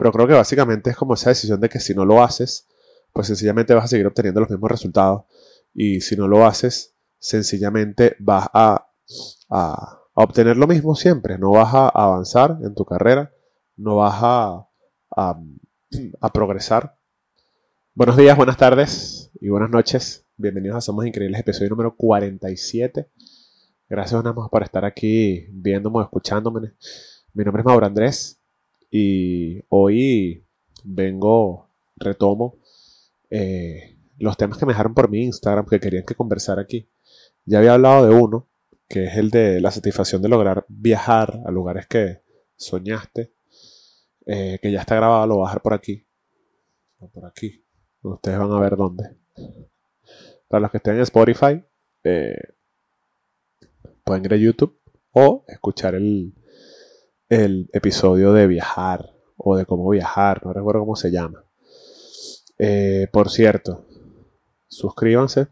Pero creo que básicamente es como esa decisión de que si no lo haces, pues sencillamente vas a seguir obteniendo los mismos resultados. Y si no lo haces, sencillamente vas a, a, obtener lo mismo siempre. No vas a avanzar en tu carrera, no vas a, a, progresar. Buenos días, buenas tardes y buenas noches. Bienvenidos a Somos Increíbles, episodio número 47. Gracias una más por estar aquí viéndome escuchándome. Mi nombre es Mauro Andrés y hoy vengo, retomo eh, los temas que me dejaron por mi Instagram que querían que conversara aquí. Ya había hablado de uno, que es el de la satisfacción de lograr viajar a lugares que soñaste, eh, que ya está grabado, lo voy a dejar por aquí. por aquí. Ustedes van a ver dónde. Para los que estén en Spotify, eh, pueden ir a YouTube o escuchar el, el episodio de viajar o de cómo viajar, no recuerdo cómo se llama. Eh, por cierto, suscríbanse,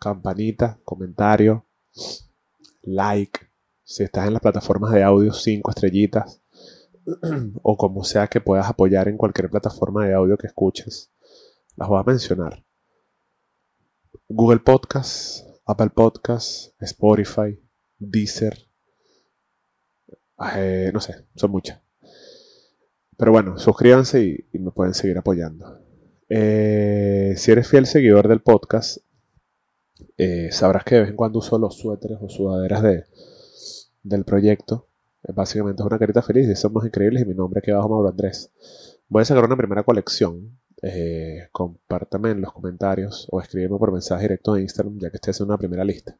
campanita, comentario, like, si estás en las plataformas de audio, cinco estrellitas, o como sea que puedas apoyar en cualquier plataforma de audio que escuches. Las voy a mencionar. Google Podcast, Apple Podcast, Spotify, Deezer, eh, no sé, son muchas. Pero bueno, suscríbanse y, me pueden seguir apoyando. Eh, si eres fiel seguidor del podcast, eh, sabrás que de vez en cuando uso los suéteres o sudaderas de, del proyecto. Básicamente es una carita feliz y somos increíbles y mi nombre aquí abajo Mauro Andrés. Voy a sacar una primera colección. compártame en los comentarios o escríbeme por mensaje directo de Instagram ya que estoy haciendo una primera lista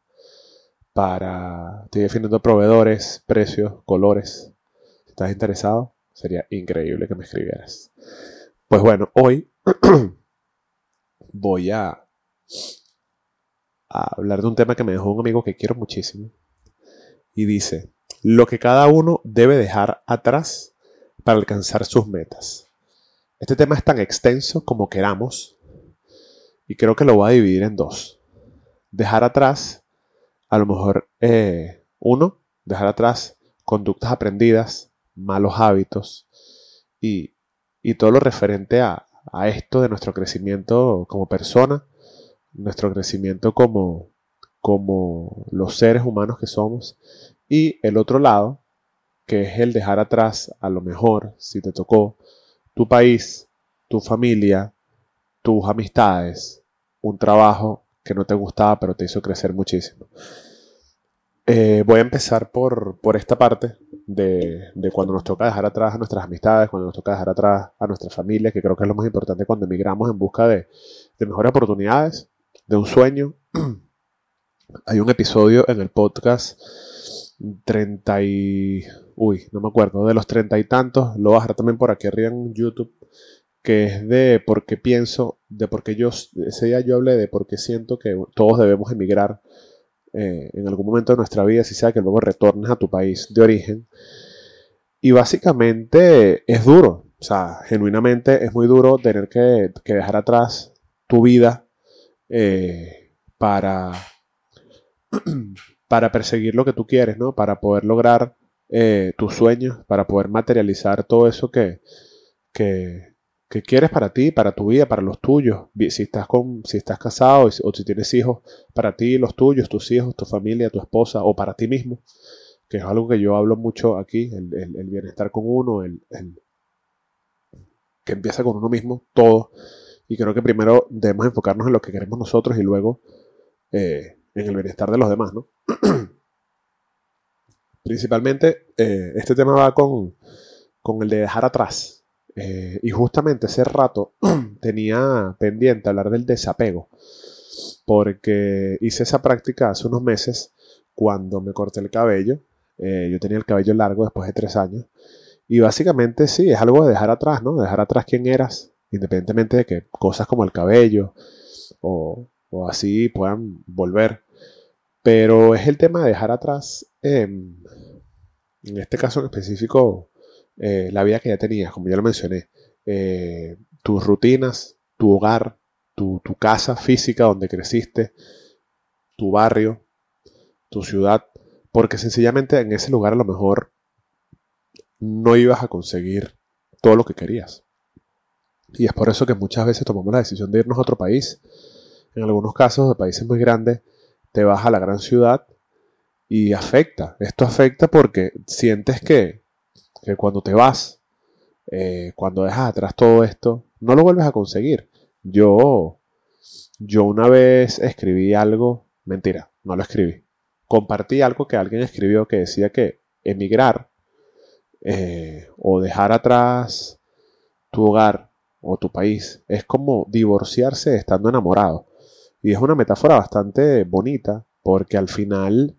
para... Estoy definiendo proveedores, precios, colores. Si estás interesado, sería increíble que me escribieras. Pues bueno, hoy voy a, a hablar de un tema que me dejó un amigo que quiero muchísimo. Y dice, lo que cada uno debe dejar atrás para alcanzar sus metas. Este tema es tan extenso como queramos y creo que lo voy a dividir en dos. Dejar atrás a lo mejor, eh, uno, dejar atrás conductas aprendidas, malos hábitos y, todo lo referente a, esto de nuestro crecimiento como persona, nuestro crecimiento como, como los seres humanos que somos. Y el otro lado, que es el dejar atrás, a lo mejor, si te tocó, tu país, tu familia, tus amistades, un trabajo que no te gustaba, pero te hizo crecer muchísimo. Eh, voy a empezar por, esta parte de, cuando nos toca dejar atrás a nuestras amistades, cuando nos toca dejar atrás a nuestra familia, que creo que es lo más importante cuando emigramos en busca de, mejores oportunidades, de un sueño. Hay un episodio en el podcast 30 y... Uy, no me acuerdo, de los treinta y tantos, lo voy también por aquí arriba en YouTube, que es de por qué pienso, de por qué yo, ese día yo hablé de por qué siento que todos debemos emigrar eh, en algún momento de nuestra vida, si sea que luego retornes a tu país de origen. Y básicamente es duro, o sea, genuinamente es muy duro tener que, dejar atrás tu vida eh, para, para perseguir lo que tú quieres, ¿no? Para poder lograr eh, tus sueños, para poder materializar todo eso que, que, que quieres para ti, para tu vida, para los tuyos. Si estás, con, si estás casado o si tienes hijos, para ti, los tuyos, tus hijos, tu familia, tu esposa o para ti mismo, que es algo que yo hablo mucho aquí, el, bienestar con uno, el, que empieza con uno mismo, todo. Y creo que primero debemos enfocarnos en lo que queremos nosotros y luego eh, en el bienestar de los demás, ¿no? Principalmente, eh, este tema va con, con el de dejar atrás eh, y justamente ese rato tenía pendiente hablar del desapego, porque hice esa práctica hace unos meses cuando me corté el cabello. Eh, yo tenía el cabello largo después de tres años. Y básicamente sí, es algo de dejar atrás, ¿no? Dejar atrás quién eras, independientemente de que cosas como el cabello o, así puedan volver. Pero es el tema de dejar atrás, em, en este caso en específico, eh, la vida que ya tenías, como ya lo mencioné, eh, tus rutinas, tu hogar, tu, casa física donde creciste, tu barrio, tu ciudad, porque sencillamente en ese lugar a lo mejor no ibas a conseguir todo lo que querías. Y es por eso que muchas veces tomamos la decisión de irnos a otro país. En algunos casos de países muy grandes, te vas a la gran ciudad y afecta. Esto afecta porque sientes que, que cuando te vas, eh, cuando dejas atrás todo esto, no lo vuelves a conseguir. Yo, yo una vez escribí algo, mentira, no lo escribí. Compartí algo que alguien escribió que decía que emigrar eh, o dejar atrás tu hogar o tu país es como divorciarse estando enamorado. Y es una metáfora bastante bonita porque al final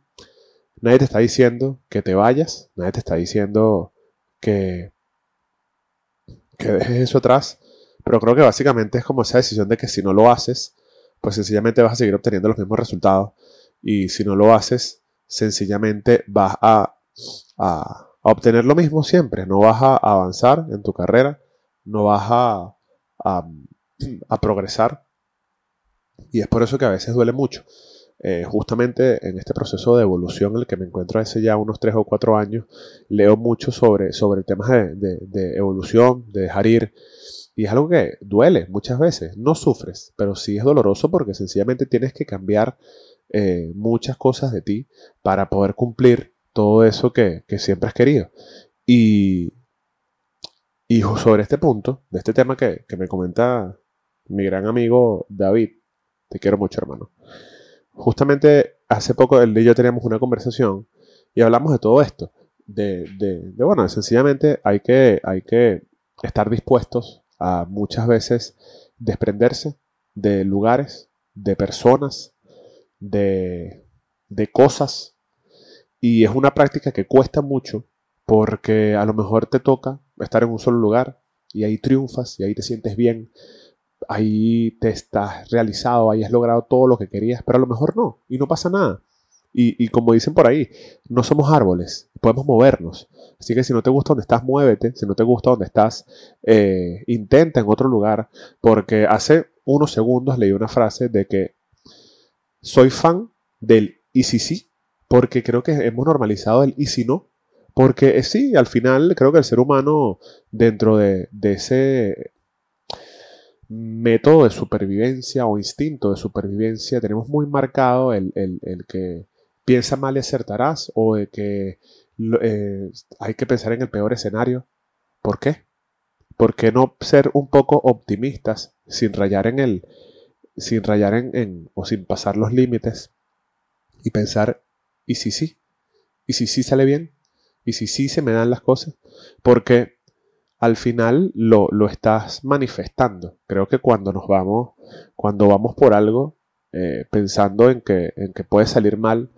nadie te está diciendo que te vayas, nadie te está diciendo que, que dejes eso atrás, pero creo que básicamente es como esa decisión de que si no lo haces, pues sencillamente vas a seguir obteniendo los mismos resultados. Y si no lo haces, sencillamente vas a, a, obtener lo mismo siempre, no vas a avanzar en tu carrera, no vas a, a progresar. Y es por eso que a veces duele mucho. Eh, justamente en este proceso de evolución en el que me encuentro hace ya unos 3 o 4 años, leo mucho sobre, sobre temas de, de, evolución, de dejar ir. Y es algo que duele muchas veces. No sufres, pero sí es doloroso porque sencillamente tienes que cambiar eh, muchas cosas de ti para poder cumplir todo eso que, que siempre has querido. Y, y sobre este punto, de este tema que, que me comenta mi gran amigo David, te quiero mucho, hermano. Justamente hace poco él y yo teníamos una conversación y hablamos de todo esto. De, de, bueno, sencillamente hay que, hay que estar dispuestos a muchas veces desprenderse de lugares, de personas, de, de cosas. Y es una práctica que cuesta mucho porque a lo mejor te toca estar en un solo lugar y ahí triunfas y ahí te sientes bien ahí te estás realizado, ahí has logrado todo lo que querías, pero a lo mejor no, y no pasa nada. Y, como dicen por ahí, no somos árboles, podemos movernos. Así que si no te gusta donde estás, muévete. Si no te gusta donde estás, eh, intenta en otro lugar. Porque hace unos segundos leí una frase de que soy fan del y si sí, porque creo que hemos normalizado el y si no. Porque eh, sí, al final creo que el ser humano, dentro de, de ese método de supervivencia o instinto de supervivencia, tenemos muy marcado el, que piensa mal y acertarás o de que eh, hay que pensar en el peor escenario. ¿Por qué? ¿Por qué no ser un poco optimistas sin rayar en el, sin rayar en, o sin pasar los límites y pensar, ¿y si sí? ¿Y si sí sale bien? ¿Y si sí se me dan las cosas? Porque al final lo, estás manifestando. Creo que cuando nos vamos, cuando vamos por algo, eh, pensando en que, en que puede salir mal,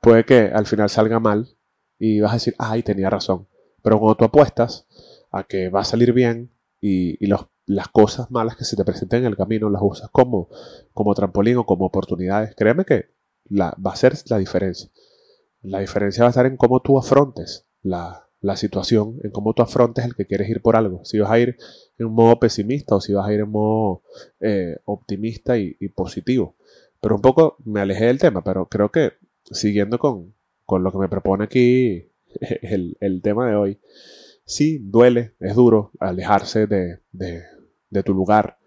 puede que al final salga mal y vas a decir, ay, tenía razón. Pero cuando tú apuestas a que va a salir bien y, las cosas malas que se te presenten en el camino las usas como, como trampolín o como oportunidades, créeme que la, va a ser la diferencia. La diferencia va a estar en cómo tú afrontes la, la situación, en cómo tú afrontes el que quieres ir por algo. Si vas a ir en modo pesimista o si vas a ir en modo eh, optimista y, positivo. Pero un poco me alejé del tema, pero creo que siguiendo con, lo que me propone aquí el, tema de hoy, sí duele, es duro alejarse de, de tu lugar,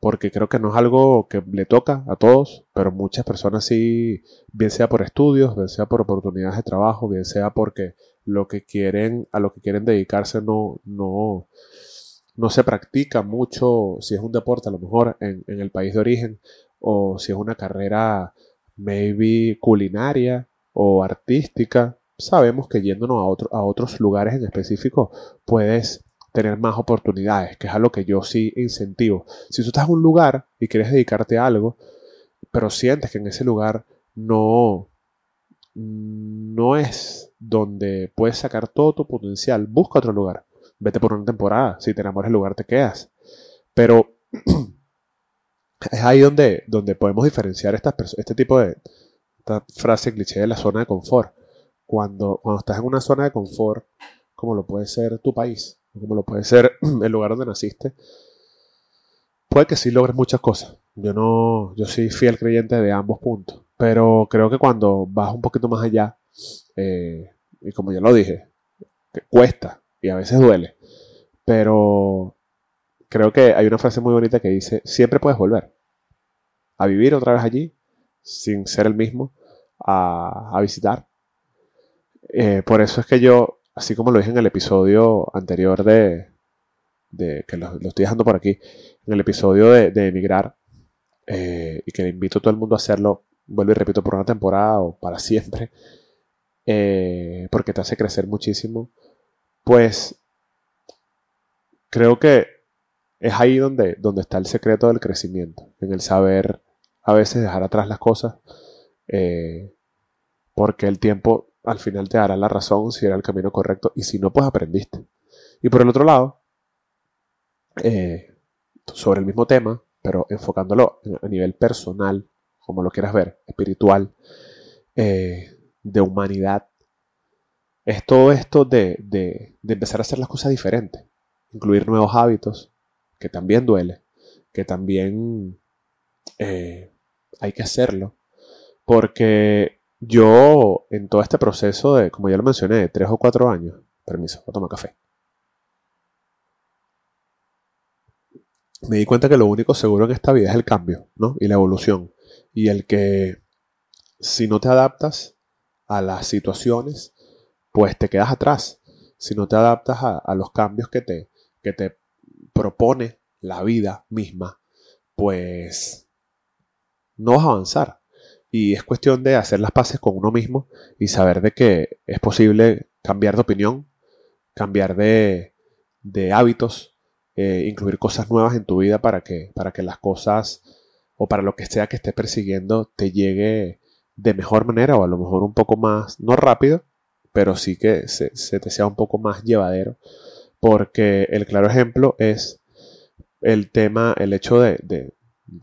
porque creo que no es algo que le toca a todos, pero muchas personas sí, bien sea por estudios, bien sea por oportunidades de trabajo, bien sea porque lo que quieren, a lo que quieren dedicarse no, no, no se practica mucho, si es un deporte a lo mejor en, el país de origen, o si es una carrera maybe culinaria o artística, sabemos que yéndonos a, otro, a otros lugares en específico puedes tener más oportunidades, que es algo que yo sí incentivo. Si tú estás en un lugar y quieres dedicarte a algo, pero sientes que en ese lugar no, no es donde puedes sacar todo tu potencial, busca otro lugar. Vete por una temporada. Si te enamoras del lugar, te quedas. Pero es ahí donde, donde podemos diferenciar estas este tipo de esta frase cliché de la zona de confort. Cuando, cuando estás en una zona de confort, como lo puede ser tu país, como lo puede ser el lugar donde naciste, puede que sí logres muchas cosas. Yo no, yo soy fiel creyente de ambos puntos. Pero creo que cuando vas un poquito más allá, eh, y como ya lo dije, cuesta y a veces duele. Pero creo que hay una frase muy bonita que dice, siempre puedes volver a vivir otra vez allí, sin ser el mismo, a, visitar. Eh, por eso es que yo, así como lo dije en el episodio anterior de, que lo, estoy dejando por aquí, en el episodio de, emigrar, eh, y que le invito a todo el mundo a hacerlo, vuelvo y repito, por una temporada o para siempre, eh, porque te hace crecer muchísimo, pues creo que es ahí donde, donde está el secreto del crecimiento, en el saber a veces dejar atrás las cosas, eh, porque el tiempo al final te dará la razón si era el camino correcto y si no, pues aprendiste. Y por el otro lado, eh, sobre el mismo tema, pero enfocándolo a nivel personal, como lo quieras ver, espiritual, eh, de humanidad, es todo esto de, de, empezar a hacer las cosas diferentes, incluir nuevos hábitos, que también duele, que también hay que hacerlo, porque yo en todo este proceso de, como ya lo mencioné, de tres o cuatro años, permiso, voy a tomar café. Me di cuenta que lo único seguro en esta vida es el cambio, ¿no? Y la evolución. Y el que si no te adaptas a las situaciones, pues te quedas atrás. Si no te adaptas a, los cambios que te, que te propone la vida misma, pues no vas a avanzar. Y es cuestión de hacer las paces con uno mismo y saber de que es posible cambiar de opinión, cambiar de, de hábitos, eh, incluir cosas nuevas en tu vida para que, para que las cosas o para lo que sea que estés persiguiendo te llegue de mejor manera o a lo mejor un poco más, no rápido, pero sí que se, te sea un poco más llevadero. Porque el claro ejemplo es el tema, el hecho de,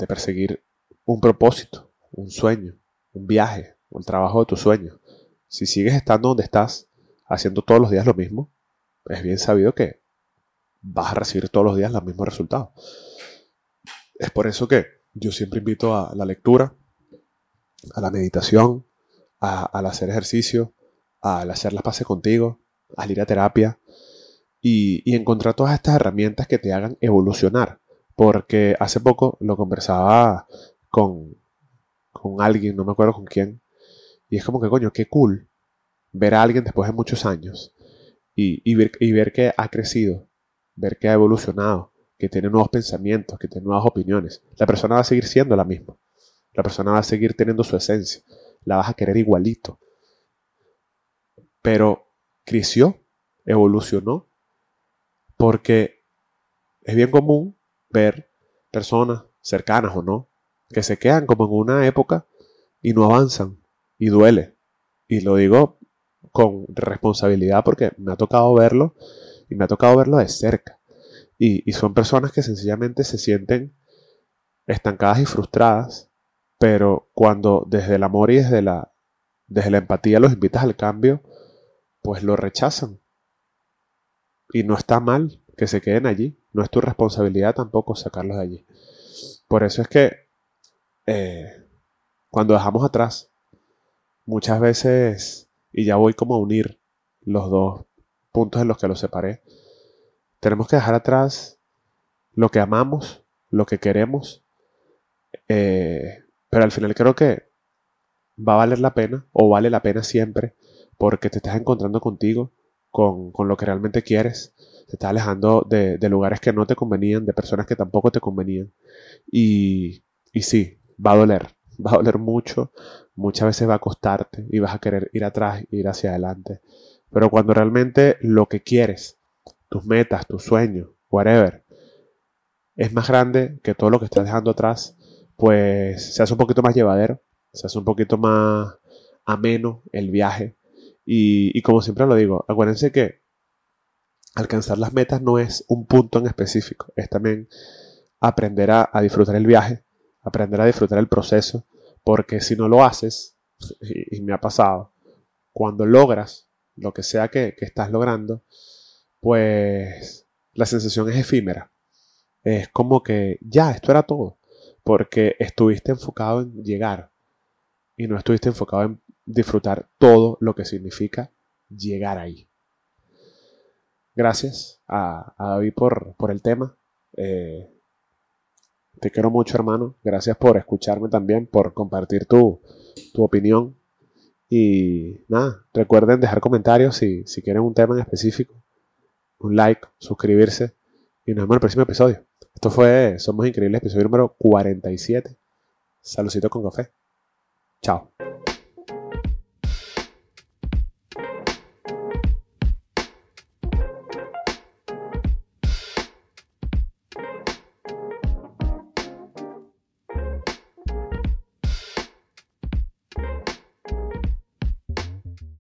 perseguir un propósito, un sueño, un viaje, un trabajo de tus sueños. Si sigues estando donde estás, haciendo todos los días lo mismo, es bien sabido que vas a recibir todos los días los mismos resultados. Es por eso que yo siempre invito a la lectura, a la meditación, al hacer ejercicio, al hacer las paces contigo, al ir a terapia y, y encontrar todas estas herramientas que te hagan evolucionar. Porque hace poco lo conversaba con, con alguien, no me acuerdo con quién, y es como que, coño, qué cool ver a alguien después de muchos años y, y, ver, y ver que ha crecido, ver que ha evolucionado, que tiene nuevos pensamientos, que tiene nuevas opiniones. La persona va a seguir siendo la misma. La persona va a seguir teniendo su esencia. La vas a querer igualito. Pero creció, evolucionó, porque es bien común ver personas cercanas o no, que se quedan como en una época y no avanzan y duele. Y lo digo con responsabilidad porque me ha tocado verlo y me ha tocado verlo de cerca. Y, son personas que sencillamente se sienten estancadas y frustradas, pero cuando desde el amor y desde la, desde la empatía los invitas al cambio, pues lo rechazan. Y no está mal que se queden allí, no es tu responsabilidad tampoco sacarlos de allí. Por eso es que eh, cuando dejamos atrás, muchas veces, y ya voy como a unir los dos puntos en los que los separé, tenemos que dejar atrás lo que amamos, lo que queremos, eh, pero al final creo que va a valer la pena, o vale la pena siempre, porque te estás encontrando contigo, con, lo que realmente quieres, te estás alejando de, de, lugares que no te convenían, de personas que tampoco te convenían. Y, y sí, va a doler, va a doler mucho, muchas veces va a costarte y vas a querer ir atrás, ir hacia adelante. Pero cuando realmente lo que quieres, tus metas, tus sueños, whatever, es más grande que todo lo que estás dejando atrás, pues se hace un poquito más llevadero, se hace un poquito más ameno el viaje. Y, como siempre lo digo, acuérdense que alcanzar las metas no es un punto en específico, es también aprender a disfrutar el viaje, aprender a disfrutar el proceso, porque si no lo haces, y, me ha pasado, cuando logras lo que sea que, estás logrando, pues la sensación es efímera. Es como que ya, esto era todo, porque estuviste enfocado en llegar y no estuviste enfocado en disfrutar todo lo que significa llegar ahí. gracias a, David por, por, el tema. Eh, te quiero mucho, hermano. Gracias por escucharme también, por compartir tu, tu opinión. Y nada, recuerden dejar comentarios si, si quieren un tema en específico. Un like, suscribirse. Y nos vemos en el próximo episodio. Esto fue Somos Increíbles, episodio número 47. Saludcito con café. Chao.